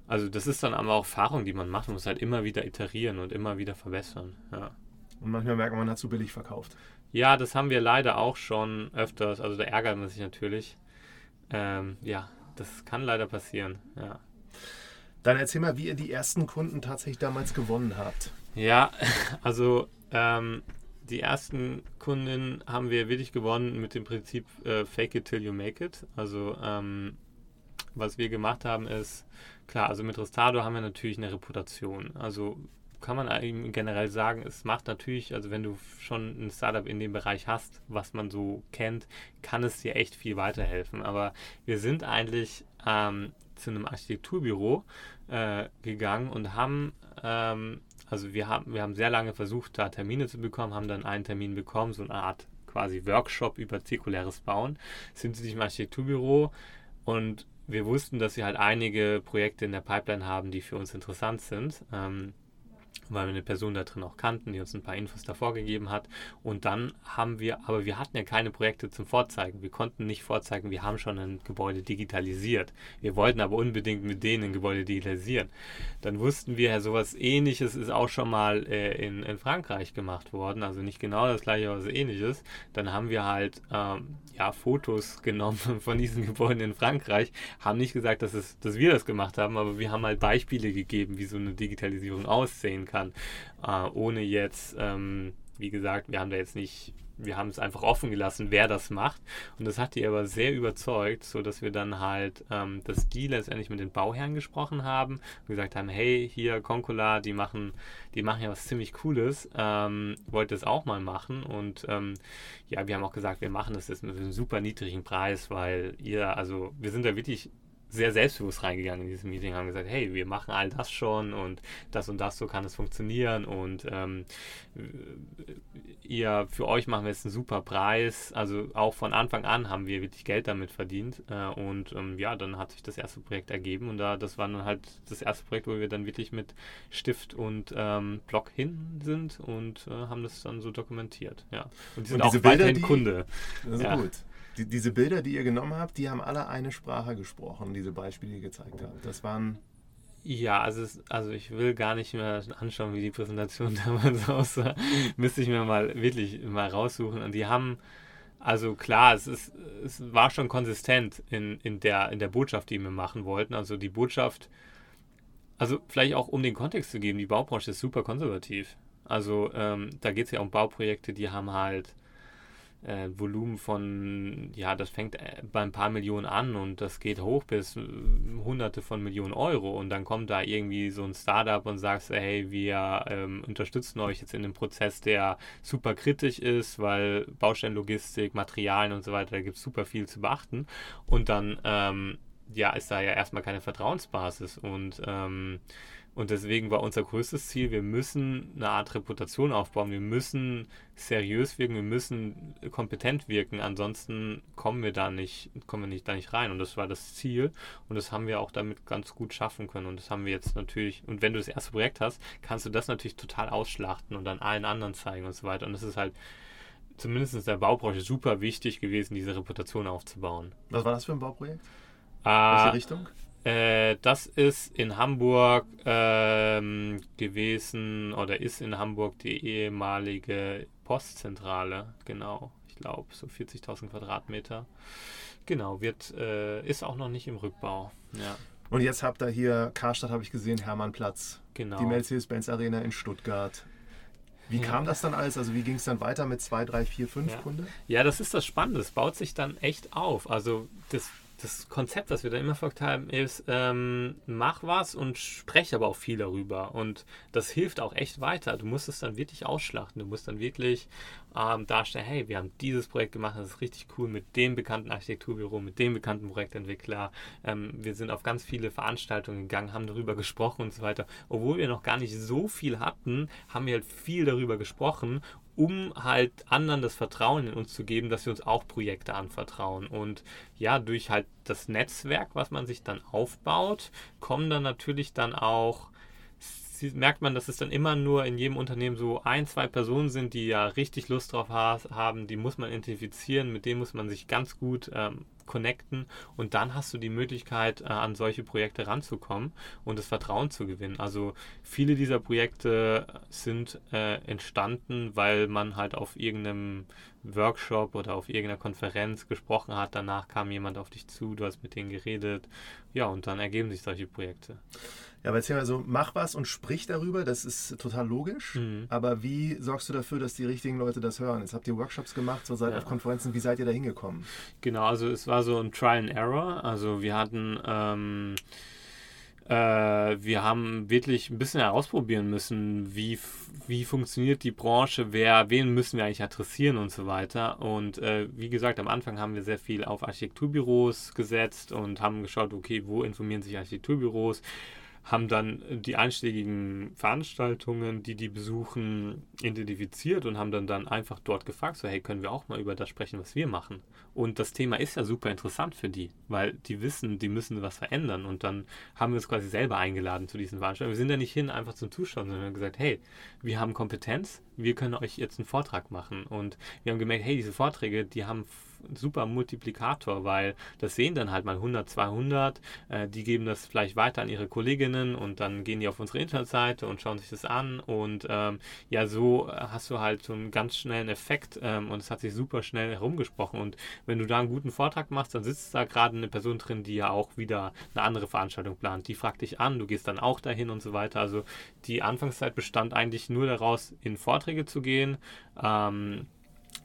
Also das ist dann aber auch Erfahrung, die man macht. Man muss halt immer wieder iterieren und immer wieder verbessern. Ja. Und manchmal merkt man, man hat zu billig verkauft. Ja, das haben wir leider auch schon öfters. Also da ärgert man sich natürlich. Ähm, ja, das kann leider passieren. Ja. Dann erzähl mal, wie ihr die ersten Kunden tatsächlich damals gewonnen habt. Ja, [LAUGHS] also ähm, die ersten Kunden haben wir wirklich gewonnen mit dem Prinzip äh, Fake it till you make it. Also ähm, was wir gemacht haben ist, klar, also mit Restado haben wir natürlich eine Reputation. Also kann man generell sagen, es macht natürlich, also wenn du schon ein Startup in dem Bereich hast, was man so kennt, kann es dir echt viel weiterhelfen. Aber wir sind eigentlich ähm, zu einem Architekturbüro äh, gegangen und haben, ähm, also wir haben, wir haben sehr lange versucht, da Termine zu bekommen, haben dann einen Termin bekommen, so eine Art quasi Workshop über zirkuläres Bauen, sind sie im Architekturbüro und wir wussten, dass sie halt einige Projekte in der Pipeline haben, die für uns interessant sind. Ähm, weil wir eine Person da drin auch kannten, die uns ein paar Infos davor gegeben hat. Und dann haben wir, aber wir hatten ja keine Projekte zum Vorzeigen. Wir konnten nicht vorzeigen, wir haben schon ein Gebäude digitalisiert. Wir wollten aber unbedingt mit denen ein Gebäude digitalisieren. Dann wussten wir ja, sowas ähnliches ist auch schon mal äh, in, in Frankreich gemacht worden. Also nicht genau das gleiche, aber so ähnliches. Dann haben wir halt ähm, ja, Fotos genommen [LAUGHS] von diesen Gebäuden in Frankreich, haben nicht gesagt, dass, es, dass wir das gemacht haben, aber wir haben halt Beispiele gegeben, wie so eine Digitalisierung aussehen kann, äh, ohne jetzt, ähm, wie gesagt, wir haben da jetzt nicht wir haben es einfach offen gelassen, wer das macht. Und das hat die aber sehr überzeugt, so dass wir dann halt, ähm, dass die letztendlich mit den Bauherren gesprochen haben und gesagt haben, hey, hier Concola, die machen, die machen ja was ziemlich Cooles, ähm, wollt das auch mal machen. Und ähm, ja, wir haben auch gesagt, wir machen das jetzt mit einem super niedrigen Preis, weil ihr, also wir sind da wirklich sehr selbstbewusst reingegangen in dieses Meeting, haben gesagt, hey, wir machen all das schon und das und das, so kann es funktionieren und ähm, ihr, für euch machen wir jetzt einen super Preis. Also auch von Anfang an haben wir wirklich Geld damit verdient äh, und ähm, ja, dann hat sich das erste Projekt ergeben und da, das war dann halt das erste Projekt, wo wir dann wirklich mit Stift und ähm, Block hin sind und äh, haben das dann so dokumentiert, ja. Und die sind und auch weiterhin Kunde. Das ist ja. gut die, diese Bilder, die ihr genommen habt, die haben alle eine Sprache gesprochen, diese Beispiele, die ihr gezeigt habt. Das waren. Ja, also, es, also ich will gar nicht mehr anschauen, wie die Präsentation [LAUGHS] damals aussah. Müsste ich mir mal wirklich mal raussuchen. Und die haben, also klar, es, ist, es war schon konsistent in, in, der, in der Botschaft, die wir machen wollten. Also die Botschaft, also vielleicht auch um den Kontext zu geben, die Baubranche ist super konservativ. Also ähm, da geht es ja um Bauprojekte, die haben halt äh, Volumen von, ja, das fängt äh, bei ein paar Millionen an und das geht hoch bis äh, hunderte von Millionen Euro. Und dann kommt da irgendwie so ein Startup und sagst, hey, wir ähm, unterstützen euch jetzt in einem Prozess, der super kritisch ist, weil Bausteinlogistik, Materialien und so weiter, da gibt es super viel zu beachten. Und dann, ähm, ja, ist da ja erstmal keine Vertrauensbasis. Und ähm, und deswegen war unser größtes Ziel, wir müssen eine Art Reputation aufbauen, wir müssen seriös wirken, wir müssen kompetent wirken, ansonsten kommen wir da nicht, kommen wir nicht da nicht rein. Und das war das Ziel und das haben wir auch damit ganz gut schaffen können. Und das haben wir jetzt natürlich, und wenn du das erste Projekt hast, kannst du das natürlich total ausschlachten und dann allen anderen zeigen und so weiter. Und das ist halt zumindest in der Baubranche super wichtig gewesen, diese Reputation aufzubauen. Was war das für ein Bauprojekt? Äh, Welche Richtung? Äh, das ist in Hamburg ähm, gewesen oder ist in Hamburg die ehemalige Postzentrale, genau. Ich glaube, so 40.000 Quadratmeter. Genau, wird, äh, ist auch noch nicht im Rückbau. Ja. Und jetzt habt ihr hier, Karstadt habe ich gesehen, Hermannplatz. Genau. Die Mercedes-Benz Arena in Stuttgart. Wie ja. kam das dann alles? Also wie ging es dann weiter mit 2, 3, 4, 5 ja. Kunden? Ja, das ist das Spannende. Es baut sich dann echt auf. Also das das Konzept, was wir da immer verfolgt haben, ist, ähm, mach was und spreche aber auch viel darüber. Und das hilft auch echt weiter. Du musst es dann wirklich ausschlachten. Du musst dann wirklich ähm, darstellen, hey, wir haben dieses Projekt gemacht, das ist richtig cool mit dem bekannten Architekturbüro, mit dem bekannten Projektentwickler. Ähm, wir sind auf ganz viele Veranstaltungen gegangen, haben darüber gesprochen und so weiter. Obwohl wir noch gar nicht so viel hatten, haben wir halt viel darüber gesprochen um halt anderen das Vertrauen in uns zu geben, dass wir uns auch Projekte anvertrauen. Und ja, durch halt das Netzwerk, was man sich dann aufbaut, kommen dann natürlich dann auch merkt man, dass es dann immer nur in jedem Unternehmen so ein, zwei Personen sind, die ja richtig Lust drauf haben, die muss man identifizieren, mit denen muss man sich ganz gut ähm, connecten und dann hast du die Möglichkeit, äh, an solche Projekte ranzukommen und das Vertrauen zu gewinnen. Also viele dieser Projekte sind äh, entstanden, weil man halt auf irgendeinem Workshop oder auf irgendeiner Konferenz gesprochen hat. Danach kam jemand auf dich zu, du hast mit denen geredet. Ja, und dann ergeben sich solche Projekte. Ja, aber erzähl mal so, mach was und sprich darüber, das ist total logisch. Mhm. Aber wie sorgst du dafür, dass die richtigen Leute das hören? Jetzt habt ihr Workshops gemacht, so seid ja. auf Konferenzen, wie seid ihr da hingekommen? Genau, also es war so ein Trial and Error. Also wir hatten ähm, äh, wir haben wirklich ein bisschen herausprobieren müssen, wie, wie funktioniert die Branche, wer, wen müssen wir eigentlich adressieren und so weiter. Und äh, wie gesagt, am Anfang haben wir sehr viel auf Architekturbüros gesetzt und haben geschaut, okay, wo informieren sich Architekturbüros, haben dann die einschlägigen Veranstaltungen, die die besuchen, identifiziert und haben dann, dann einfach dort gefragt, so hey, können wir auch mal über das sprechen, was wir machen? Und das Thema ist ja super interessant für die, weil die wissen, die müssen was verändern und dann haben wir uns quasi selber eingeladen zu diesen Veranstaltungen. Wir sind da nicht hin einfach zum Zuschauen, sondern haben gesagt, hey, wir haben Kompetenz, wir können euch jetzt einen Vortrag machen und wir haben gemerkt, hey, diese Vorträge, die haben super Multiplikator, weil das sehen dann halt mal 100, 200, äh, die geben das vielleicht weiter an ihre Kolleginnen und dann gehen die auf unsere Internetseite und schauen sich das an und ähm, ja, so hast du halt so einen ganz schnellen Effekt ähm, und es hat sich super schnell herumgesprochen und wenn du da einen guten Vortrag machst, dann sitzt da gerade eine Person drin, die ja auch wieder eine andere Veranstaltung plant. Die fragt dich an, du gehst dann auch dahin und so weiter. Also die Anfangszeit bestand eigentlich nur daraus, in Vorträge zu gehen, ähm,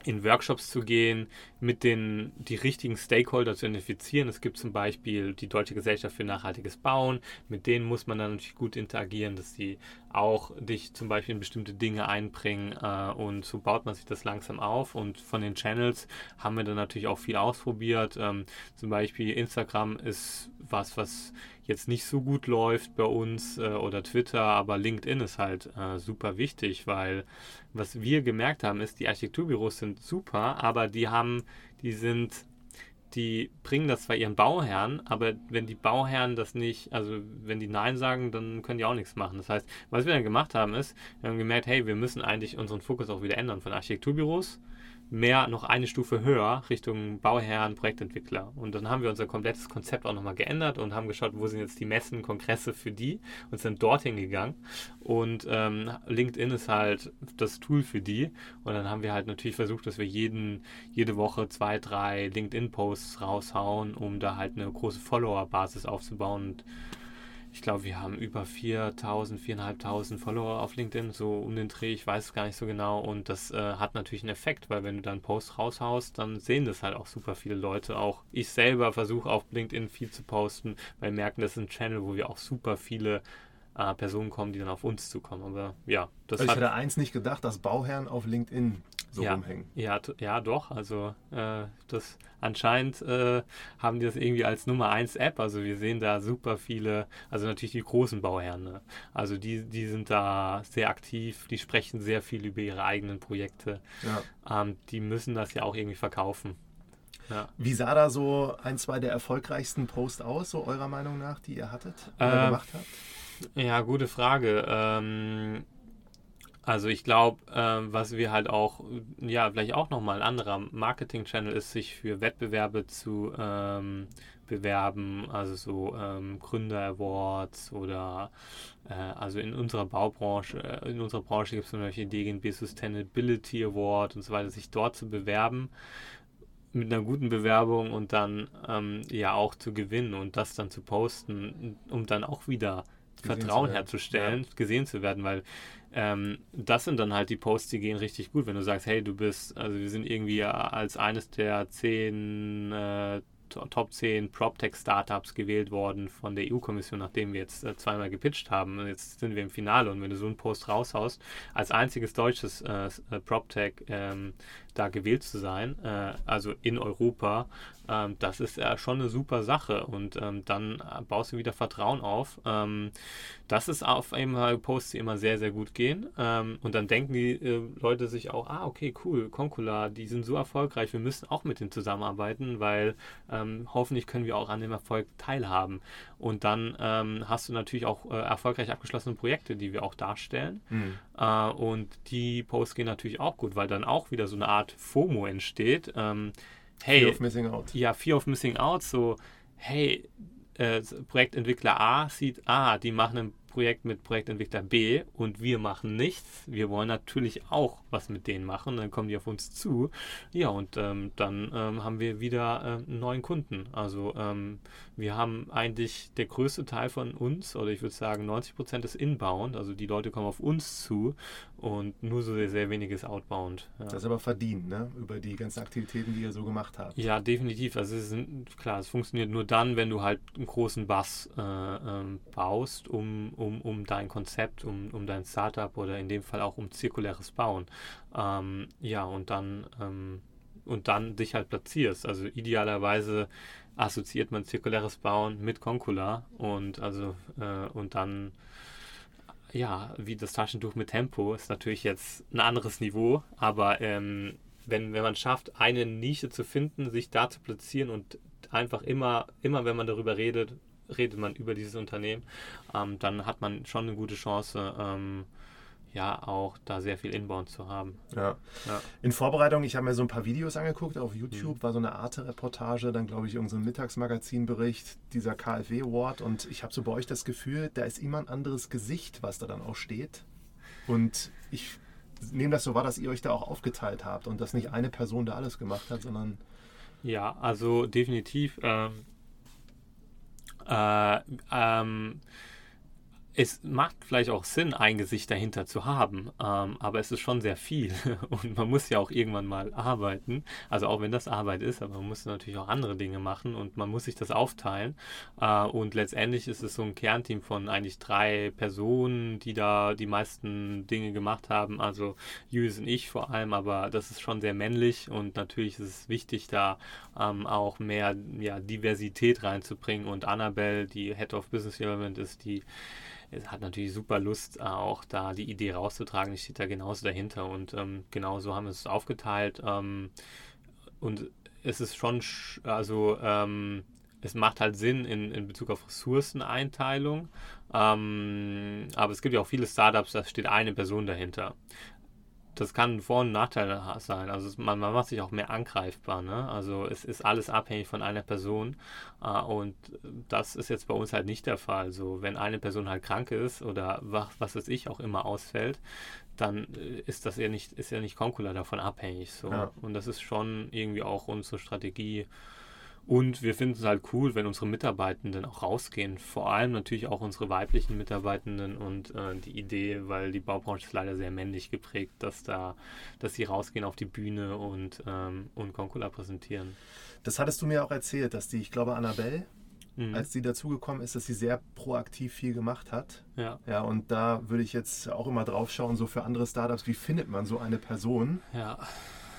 in Workshops zu gehen, mit den die richtigen Stakeholder zu identifizieren. Es gibt zum Beispiel die Deutsche Gesellschaft für nachhaltiges Bauen, mit denen muss man dann natürlich gut interagieren, dass sie auch dich zum Beispiel in bestimmte Dinge einbringen äh, und so baut man sich das langsam auf. Und von den Channels haben wir dann natürlich auch viel ausprobiert. Ähm, zum Beispiel Instagram ist was, was jetzt nicht so gut läuft bei uns äh, oder Twitter, aber LinkedIn ist halt äh, super wichtig, weil was wir gemerkt haben, ist, die Architekturbüros sind super, aber die haben, die sind, die bringen das zwar ihren Bauherren, aber wenn die Bauherren das nicht, also wenn die Nein sagen, dann können die auch nichts machen. Das heißt, was wir dann gemacht haben, ist, wir haben gemerkt, hey, wir müssen eigentlich unseren Fokus auch wieder ändern von Architekturbüros mehr noch eine Stufe höher Richtung Bauherren, Projektentwickler. Und dann haben wir unser komplettes Konzept auch nochmal geändert und haben geschaut, wo sind jetzt die Messen, Kongresse für die und sind dorthin gegangen. Und ähm, LinkedIn ist halt das Tool für die. Und dann haben wir halt natürlich versucht, dass wir jeden, jede Woche zwei, drei LinkedIn-Posts raushauen, um da halt eine große Follower-Basis aufzubauen. Und ich glaube, wir haben über 4000, 4500 Follower auf LinkedIn, so um den Dreh, ich weiß es gar nicht so genau. Und das äh, hat natürlich einen Effekt, weil wenn du dann Posts raushaust, dann sehen das halt auch super viele Leute. Auch ich selber versuche auf LinkedIn viel zu posten, weil wir merken, das ist ein Channel, wo wir auch super viele äh, Personen kommen, die dann auf uns zukommen. Aber ja, das also Ich hätte eins nicht gedacht, dass Bauherren auf LinkedIn so ja, rumhängen. Ja, ja, doch. Also äh, das anscheinend äh, haben die das irgendwie als Nummer 1 App. Also wir sehen da super viele, also natürlich die großen Bauherren. Ne? Also die, die sind da sehr aktiv, die sprechen sehr viel über ihre eigenen Projekte. Ja. Ähm, die müssen das ja auch irgendwie verkaufen. Ja. Wie sah da so ein, zwei der erfolgreichsten Posts aus, so eurer Meinung nach, die ihr hattet oder äh, gemacht habt? Ja, gute Frage. Ähm, also ich glaube, äh, was wir halt auch, ja, vielleicht auch nochmal ein anderer Marketing-Channel ist, sich für Wettbewerbe zu ähm, bewerben, also so ähm, Gründer-Awards oder äh, also in unserer Baubranche, äh, in unserer Branche gibt es zum Beispiel den DGNB Sustainability Award und so weiter, sich dort zu bewerben mit einer guten Bewerbung und dann ähm, ja auch zu gewinnen und das dann zu posten, um dann auch wieder Vertrauen herzustellen, ja. gesehen zu werden, weil ähm, das sind dann halt die Posts, die gehen richtig gut, wenn du sagst, hey, du bist, also wir sind irgendwie als eines der zehn äh, Top 10 PropTech-Startups gewählt worden von der EU-Kommission, nachdem wir jetzt äh, zweimal gepitcht haben. Jetzt sind wir im Finale und wenn du so einen Post raushaust, als einziges deutsches äh, äh PropTech ähm, da gewählt zu sein, äh, also in Europa, ähm, das ist ja schon eine super Sache und ähm, dann baust du wieder Vertrauen auf. Ähm, das ist auf einmal Posts, die immer sehr, sehr gut gehen ähm, und dann denken die äh, Leute sich auch, ah, okay, cool, Concula, die sind so erfolgreich, wir müssen auch mit denen zusammenarbeiten, weil ähm, hoffentlich können wir auch an dem Erfolg teilhaben. Und dann ähm, hast du natürlich auch äh, erfolgreich abgeschlossene Projekte, die wir auch darstellen. Mhm. Äh, und die Posts gehen natürlich auch gut, weil dann auch wieder so eine Art FOMO entsteht. Ähm, hey, Fear of Missing Out. Ja, Fear of Missing Out. So, hey, äh, Projektentwickler A sieht, ah, die machen ein Projekt mit Projektentwickler B und wir machen nichts. Wir wollen natürlich auch was mit denen machen. Dann kommen die auf uns zu. Ja, und ähm, dann ähm, haben wir wieder äh, einen neuen Kunden. Also ähm, wir haben eigentlich der größte Teil von uns, oder ich würde sagen 90 Prozent ist inbound. Also die Leute kommen auf uns zu und nur so sehr, sehr weniges outbound. Ja. Das ist aber verdient, ne? Über die ganzen Aktivitäten, die ihr so gemacht habt. Ja, definitiv. Also es ist, klar, es funktioniert nur dann, wenn du halt einen großen Bass äh, ähm, baust, um um, um dein Konzept, um, um dein Startup oder in dem Fall auch um zirkuläres Bauen. Ähm, ja, und dann, ähm, und dann dich halt platzierst. Also idealerweise assoziiert man zirkuläres Bauen mit Concula und also äh, und dann ja, wie das Taschentuch mit Tempo ist natürlich jetzt ein anderes Niveau, aber ähm, wenn, wenn man schafft, eine Nische zu finden, sich da zu platzieren und einfach immer, immer wenn man darüber redet, redet man über dieses Unternehmen, ähm, dann hat man schon eine gute Chance, ähm, ja auch da sehr viel Inbound zu haben. Ja. ja. In Vorbereitung, ich habe mir so ein paar Videos angeguckt auf YouTube, mhm. war so eine Arte-Reportage, dann glaube ich irgendein so Mittagsmagazinbericht dieser KfW Award und ich habe so bei euch das Gefühl, da ist immer ein anderes Gesicht, was da dann auch steht. Und ich nehme das so wahr, dass ihr euch da auch aufgeteilt habt und dass nicht eine Person da alles gemacht hat, sondern. Ja, also definitiv. Ähm, äh, ähm, es macht vielleicht auch Sinn, ein Gesicht dahinter zu haben, ähm, aber es ist schon sehr viel [LAUGHS] und man muss ja auch irgendwann mal arbeiten. Also auch wenn das Arbeit ist, aber man muss natürlich auch andere Dinge machen und man muss sich das aufteilen. Äh, und letztendlich ist es so ein Kernteam von eigentlich drei Personen, die da die meisten Dinge gemacht haben. Also Julius und ich vor allem, aber das ist schon sehr männlich und natürlich ist es wichtig, da ähm, auch mehr ja, Diversität reinzubringen. Und Annabelle, die Head of Business Development ist, die hat natürlich super Lust, auch da die Idee rauszutragen. Ich stehe da genauso dahinter und ähm, genau so haben wir es aufgeteilt. Ähm, und es ist schon, also ähm, es macht halt Sinn in, in Bezug auf Ressourceneinteilung. Ähm, aber es gibt ja auch viele Startups, da steht eine Person dahinter das kann Vor- und Nachteile sein. Also man, man macht sich auch mehr angreifbar. Ne? Also es ist alles abhängig von einer Person. Äh, und das ist jetzt bei uns halt nicht der Fall. So, wenn eine Person halt krank ist oder was, was weiß ich auch immer ausfällt, dann äh, ist das ja nicht, ist ja nicht Concula davon abhängig. So. Ja. Und das ist schon irgendwie auch unsere Strategie und wir finden es halt cool, wenn unsere Mitarbeitenden auch rausgehen. Vor allem natürlich auch unsere weiblichen Mitarbeitenden und äh, die Idee, weil die Baubranche ist leider sehr männlich geprägt, dass da, dass sie rausgehen auf die Bühne und, ähm, und Concula präsentieren. Das hattest du mir auch erzählt, dass die, ich glaube, Annabelle, mhm. als sie dazugekommen ist, dass sie sehr proaktiv viel gemacht hat. Ja. Ja, und da würde ich jetzt auch immer drauf schauen, so für andere Startups, wie findet man so eine Person? Ja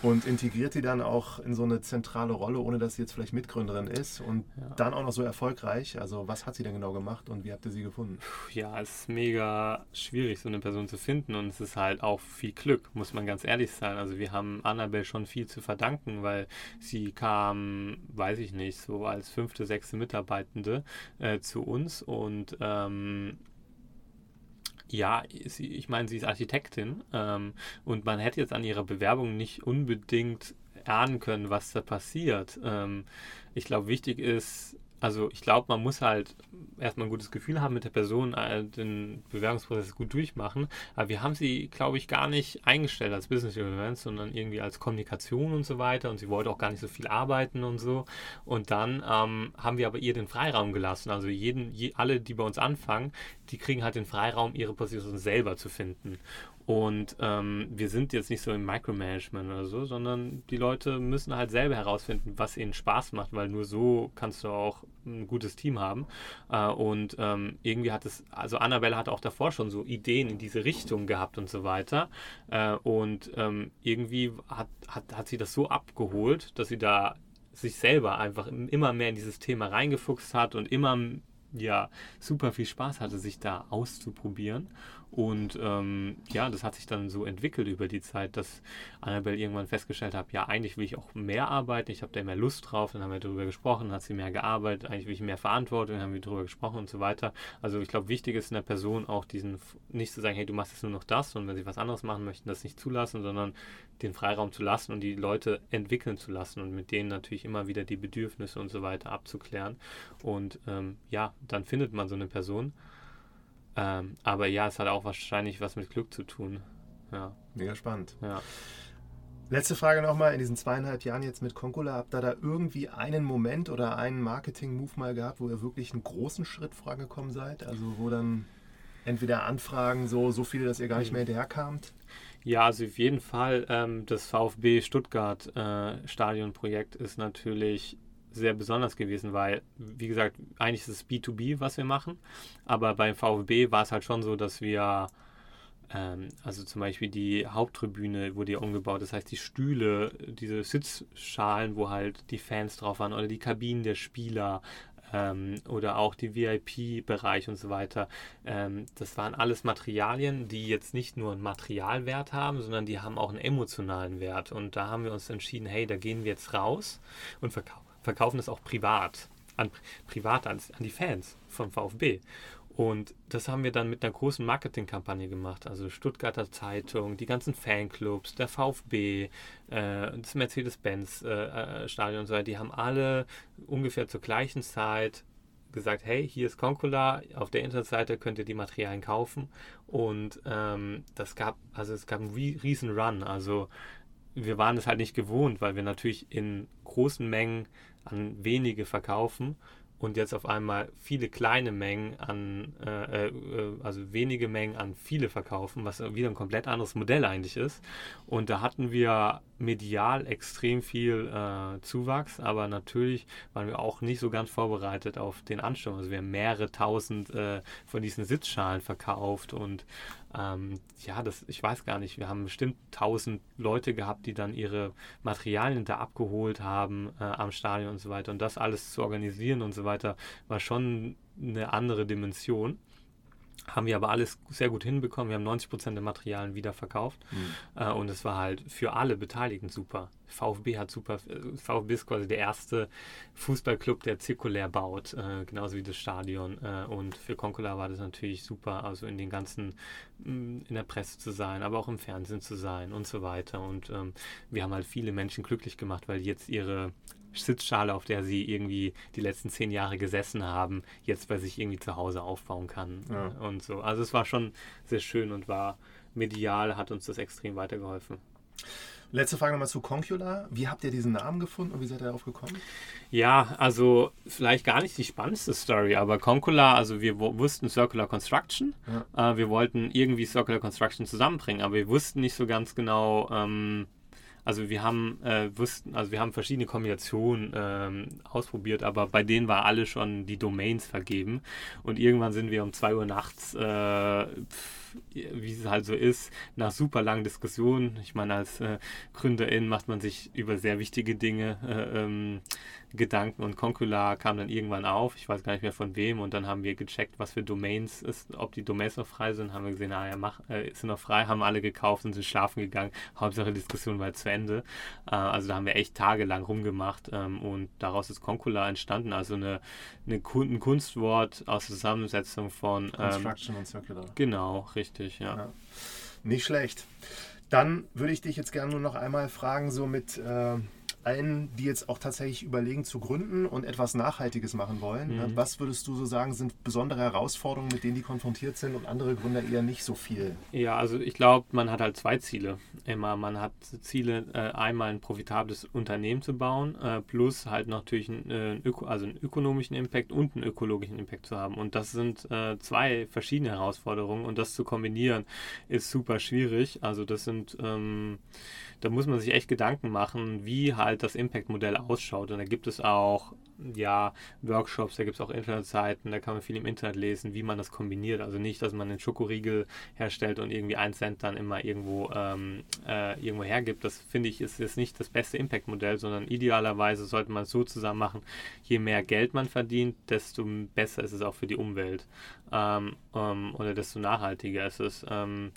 und integriert die dann auch in so eine zentrale Rolle, ohne dass sie jetzt vielleicht Mitgründerin ist und ja. dann auch noch so erfolgreich. Also was hat sie denn genau gemacht und wie habt ihr sie gefunden? Ja, es ist mega schwierig, so eine Person zu finden und es ist halt auch viel Glück, muss man ganz ehrlich sein. Also wir haben Annabelle schon viel zu verdanken, weil sie kam, weiß ich nicht, so als fünfte, sechste Mitarbeitende äh, zu uns und ähm, ja, sie, ich meine, sie ist Architektin ähm, und man hätte jetzt an ihrer Bewerbung nicht unbedingt ahnen können, was da passiert. Ähm, ich glaube, wichtig ist, also ich glaube, man muss halt erstmal ein gutes Gefühl haben mit der Person, äh, den Bewerbungsprozess gut durchmachen. Aber wir haben sie, glaube ich, gar nicht eingestellt als Business Event, sondern irgendwie als Kommunikation und so weiter. Und sie wollte auch gar nicht so viel arbeiten und so. Und dann ähm, haben wir aber ihr den Freiraum gelassen. Also jeden, je, alle, die bei uns anfangen, die kriegen halt den Freiraum, ihre Position selber zu finden. Und ähm, wir sind jetzt nicht so im Micromanagement oder so, sondern die Leute müssen halt selber herausfinden, was ihnen Spaß macht, weil nur so kannst du auch ein gutes Team haben. Äh, und ähm, irgendwie hat es, also Annabelle hat auch davor schon so Ideen in diese Richtung gehabt und so weiter. Äh, und ähm, irgendwie hat, hat, hat sie das so abgeholt, dass sie da sich selber einfach immer mehr in dieses Thema reingefuchst hat und immer ja super viel Spaß hatte, sich da auszuprobieren. Und ähm, ja, das hat sich dann so entwickelt über die Zeit, dass Annabelle irgendwann festgestellt hat, ja, eigentlich will ich auch mehr arbeiten, ich habe da mehr Lust drauf, dann haben wir darüber gesprochen, hat sie mehr gearbeitet, eigentlich will ich mehr Verantwortung, dann haben wir darüber gesprochen und so weiter. Also ich glaube, wichtig ist in der Person auch diesen, nicht zu sagen, hey, du machst jetzt nur noch das und wenn sie was anderes machen möchten, das nicht zulassen, sondern den Freiraum zu lassen und die Leute entwickeln zu lassen und mit denen natürlich immer wieder die Bedürfnisse und so weiter abzuklären. Und ähm, ja, dann findet man so eine Person. Ähm, aber ja, es hat auch wahrscheinlich was mit Glück zu tun. Ja. Mega spannend. Ja. Letzte Frage nochmal, in diesen zweieinhalb Jahren jetzt mit Concula, habt ihr da irgendwie einen Moment oder einen Marketing-Move mal gehabt, wo ihr wirklich einen großen Schritt vorangekommen seid? Also wo dann entweder Anfragen so, so viele, dass ihr gar nicht mehr hinterherkamt? Ja, also auf jeden Fall ähm, das VfB Stuttgart äh, Stadionprojekt ist natürlich sehr besonders gewesen, weil, wie gesagt, eigentlich ist es B2B, was wir machen, aber beim VfB war es halt schon so, dass wir Ähm, also zum Beispiel die Haupttribüne wurde ja umgebaut, das heißt die Stühle, diese Sitzschalen, wo halt die Fans drauf waren oder die Kabinen der Spieler, ähm, oder auch die VIP-Bereich und so weiter. Ähm, das waren alles Materialien, die jetzt nicht nur einen Materialwert haben, sondern die haben auch einen emotionalen Wert. Und da haben wir uns entschieden, hey, da gehen wir jetzt raus und verkau verkaufen es auch privat. An, privat an, an die Fans vom VfB. Und das haben wir dann mit einer großen Marketingkampagne gemacht. Also Stuttgarter Zeitung, die ganzen Fanclubs, der VfB, äh, das Mercedes-Benz-Stadion äh, und so weiter, die haben alle ungefähr zur gleichen Zeit gesagt, hey, hier ist Concola, auf der Internetseite könnt ihr die Materialien kaufen. Und ähm, das gab, also es gab einen riesen Run. Also wir waren es halt nicht gewohnt, weil wir natürlich in großen Mengen an wenige verkaufen und jetzt auf einmal viele kleine Mengen an, äh, äh, also wenige Mengen an viele verkaufen, was wieder ein komplett anderes Modell eigentlich ist. Und da hatten wir medial extrem viel äh, Zuwachs, aber natürlich waren wir auch nicht so ganz vorbereitet auf den Ansturm. Also wir haben mehrere tausend äh, von diesen Sitzschalen verkauft und ähm, ja, das, ich weiß gar nicht, wir haben bestimmt tausend Leute gehabt, die dann ihre Materialien da abgeholt haben äh, am Stadion und so weiter. Und das alles zu organisieren und so weiter, war schon eine andere Dimension. Haben wir aber alles sehr gut hinbekommen. Wir haben 90 Prozent der Materialien wieder verkauft. Mhm. Äh, und es war halt für alle Beteiligten super. VfB hat super. Äh, VfB ist quasi der erste Fußballclub, der zirkulär baut, äh, genauso wie das Stadion. Äh, und für Concola war das natürlich super, also in den ganzen, mm, in der Presse zu sein, aber auch im Fernsehen zu sein und so weiter. Und ähm, wir haben halt viele Menschen glücklich gemacht, weil jetzt ihre Sitzschale, auf der sie irgendwie die letzten zehn Jahre gesessen haben, jetzt bei sich irgendwie zu Hause aufbauen kann ja. und so. Also es war schon sehr schön und war medial, hat uns das extrem weitergeholfen. Letzte Frage nochmal zu Concula. Wie habt ihr diesen Namen gefunden und wie seid ihr darauf gekommen? Ja, also vielleicht gar nicht die spannendste Story, aber Concula, also wir wussten Circular Construction. Ja. Äh, wir wollten irgendwie Circular Construction zusammenbringen, aber wir wussten nicht so ganz genau, ähm, also wir haben äh, wussten, also wir haben verschiedene Kombinationen ähm, ausprobiert, aber bei denen war alle schon die Domains vergeben. Und irgendwann sind wir um 2 Uhr nachts, äh, wie es halt so ist, nach super langen Diskussionen. Ich meine, als äh, Gründerin macht man sich über sehr wichtige Dinge äh, ähm, Gedanken und Concula kam dann irgendwann auf, ich weiß gar nicht mehr von wem, und dann haben wir gecheckt, was für Domains ist, ob die Domains noch frei sind, haben wir gesehen, naja, mach, äh, sind noch frei, haben alle gekauft und sind schlafen gegangen. Hauptsache die Diskussion war zu Ende. Äh, also da haben wir echt tagelang rumgemacht ähm, und daraus ist Concula entstanden, also eine, eine ein Kunstwort aus der Zusammensetzung von ähm, Construction und Circular. Genau, richtig, ja. ja. Nicht schlecht. Dann würde ich dich jetzt gerne nur noch einmal fragen, so mit äh, allen, die jetzt auch tatsächlich überlegen zu gründen und etwas Nachhaltiges machen wollen. Ne? Mhm. Was würdest du so sagen, sind besondere Herausforderungen, mit denen die konfrontiert sind und andere Gründer eher nicht so viel? Ja, also ich glaube, man hat halt zwei Ziele. Immer, man hat Ziele, äh, einmal ein profitables Unternehmen zu bauen, äh, plus halt natürlich einen, äh, Öko, also einen ökonomischen Impact und einen ökologischen Impact zu haben. Und das sind zwei verschiedene Herausforderungen und das zu kombinieren ist super schwierig. Also das sind ähm, da muss man sich echt Gedanken machen, wie halt das Impact-Modell ausschaut. Und da gibt es auch ja, Workshops, da gibt es auch Internetseiten, da kann man viel im Internet lesen, wie man das kombiniert. Also nicht, dass man einen Schokoriegel herstellt und irgendwie einen Cent dann immer irgendwo, ähm, äh, irgendwo hergibt. Das finde ich ist jetzt nicht das beste Impact-Modell, sondern idealerweise sollte man es so zusammen machen, je mehr Geld man verdient, desto besser ist es auch für die Umwelt ähm, ähm, oder desto nachhaltiger ist es. Ähm,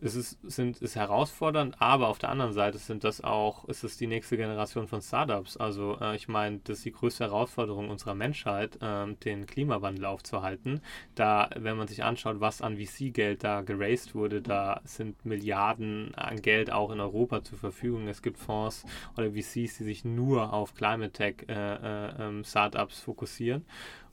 es ist, sind, ist herausfordernd, aber auf der anderen Seite sind das auch, ist es die nächste Generation von Startups. Also äh, ich meine, das ist die größte Herausforderung unserer Menschheit, äh, den Klimawandel aufzuhalten. Da, wenn man sich anschaut, was an VC-Geld da geraced wurde, da sind Milliarden an Geld auch in Europa zur Verfügung. Es gibt Fonds oder VCs, die sich nur auf Climate Tech äh, äh ähm, Startups fokussieren.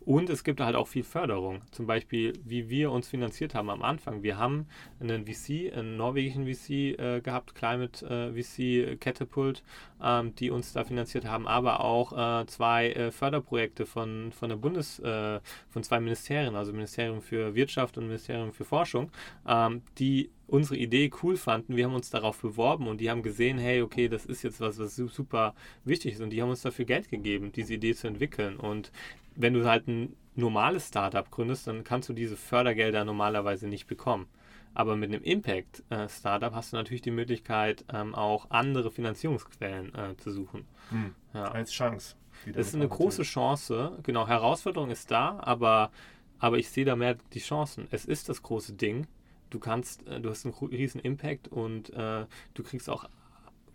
Und es gibt halt auch viel Förderung. Zum Beispiel, wie wir uns finanziert haben am Anfang. Wir haben einen VC, einen norwegischen VC äh, gehabt, Climate äh, VC Catapult, ähm, die uns da finanziert haben, aber auch äh, zwei äh, Förderprojekte von, von der Bundes, äh, von zwei Ministerien, also Ministerium für Wirtschaft und Ministerium für Forschung, ähm, die unsere Idee cool fanden. Wir haben uns darauf beworben und die haben gesehen, hey, okay, das ist jetzt was, was super wichtig ist und die haben uns dafür Geld gegeben, diese Idee zu entwickeln. Und wenn du halt ein normales Startup gründest, dann kannst du diese Fördergelder normalerweise nicht bekommen. Aber mit einem Impact-Startup hast du natürlich die Möglichkeit, ähm, auch andere Finanzierungsquellen äh, zu suchen. Hm. Ja. Als Chance. Das ist eine große Chance. Genau, Herausforderung ist da, aber, aber ich sehe da mehr die Chancen. Es ist das große Ding. Du kannst, äh, du hast einen riesen Impact und äh, du kriegst auch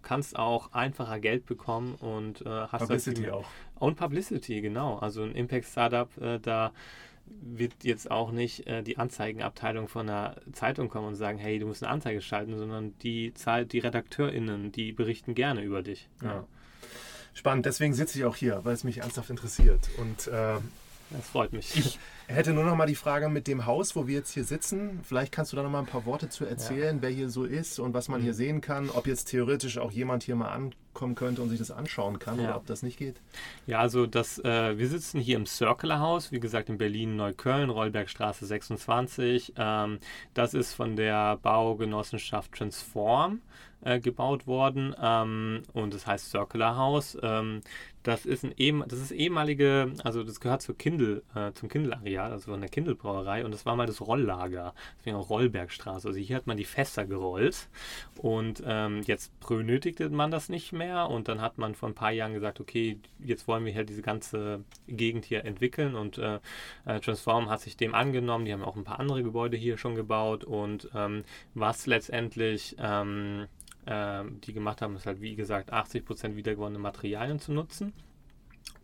kannst auch einfacher Geld bekommen und äh, hast Publicity halt auch. Und Publicity, genau. Also ein Impact Startup, äh, da wird jetzt auch nicht äh, die Anzeigenabteilung von einer Zeitung kommen und sagen, hey, du musst eine Anzeige schalten, sondern die Zeit, die RedakteurInnen, die berichten gerne über dich. Ja. ja. Spannend, deswegen sitze ich auch hier, weil es mich ernsthaft interessiert. Und äh, das freut mich. Ich hätte nur noch mal die Frage mit dem Haus, wo wir jetzt hier sitzen. Vielleicht kannst du da noch mal ein paar Worte zu erzählen, ja. wer hier so ist und was man mhm. hier sehen kann. Ob jetzt theoretisch auch jemand hier mal ankommen könnte und sich das anschauen kann ja. oder ob das nicht geht. Ja, also das, äh, wir sitzen hier im Circular Haus, wie gesagt in Berlin-Neukölln, Rollbergstraße 26. Ähm, das ist von der Baugenossenschaft Transform äh, gebaut worden ähm, und das heißt Circular House. Ähm, das ist ein ehem, das ist ehemalige, also das gehört zur Kindle, äh, zum Kindle-Areal, also von der Kindle-Brauerei und das war mal das Rolllager, deswegen auch Rollbergstraße. Also hier hat man die Fässer gerollt. Und ähm, jetzt benötigte man das nicht mehr. Und dann hat man vor ein paar Jahren gesagt, okay, jetzt wollen wir hier diese ganze Gegend hier entwickeln. Und äh, äh, Transform hat sich dem angenommen, die haben auch ein paar andere Gebäude hier schon gebaut. Und ähm, was letztendlich ähm, ähm, die gemacht haben, ist halt wie gesagt 80% wiedergewonnene Materialien zu nutzen.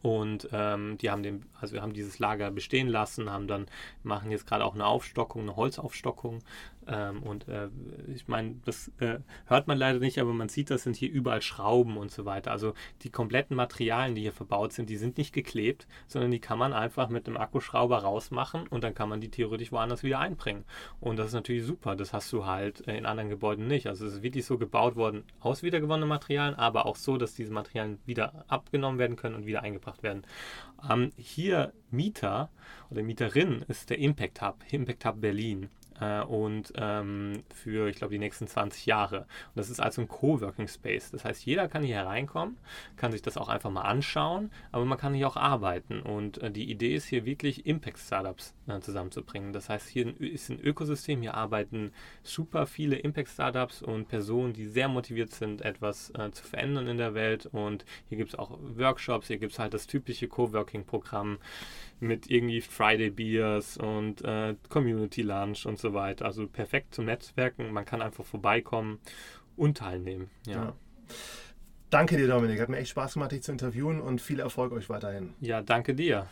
Und ähm, die haben den, also wir haben dieses Lager bestehen lassen, haben dann, machen jetzt gerade auch eine Aufstockung, eine Holzaufstockung. Ähm, und äh, ich meine, das äh, hört man leider nicht, aber man sieht, das sind hier überall Schrauben und so weiter. Also die kompletten Materialien, die hier verbaut sind, die sind nicht geklebt, sondern die kann man einfach mit einem Akkuschrauber rausmachen und dann kann man die theoretisch woanders wieder einbringen. Und das ist natürlich super. Das hast du halt äh, in anderen Gebäuden nicht. Also es ist wirklich so gebaut worden aus wiedergewonnenen Materialien, aber auch so, dass diese Materialien wieder abgenommen werden können und wieder eingebracht gebracht werden. Ähm, hier Mieter oder Mieterin ist der Impact Hub, Impact Hub Berlin äh, und ähm, für, ich glaube, die nächsten 20 Jahre. Und das ist also ein Coworking Space. Das heißt, jeder kann hier hereinkommen, kann sich das auch einfach mal anschauen, aber man kann hier auch arbeiten. Und äh, die Idee ist hier wirklich Impact-Startups äh, zusammenzubringen. Das heißt, hier ist ein Ökosystem, hier arbeiten super viele Impact-Startups und Personen, die sehr motiviert sind, etwas äh, zu verändern in der Welt. Und hier gibt es auch Workshops, hier gibt es halt das typische Coworking-Programm mit irgendwie Friday Beers und äh, Community Lunch und so weiter. Also perfekt zum Netzwerken. Man kann einfach vorbeikommen und teilnehmen. Ja. ja. Danke dir, Dominik. Hat mir echt Spaß gemacht, dich zu interviewen und viel Erfolg euch weiterhin. Ja, danke dir.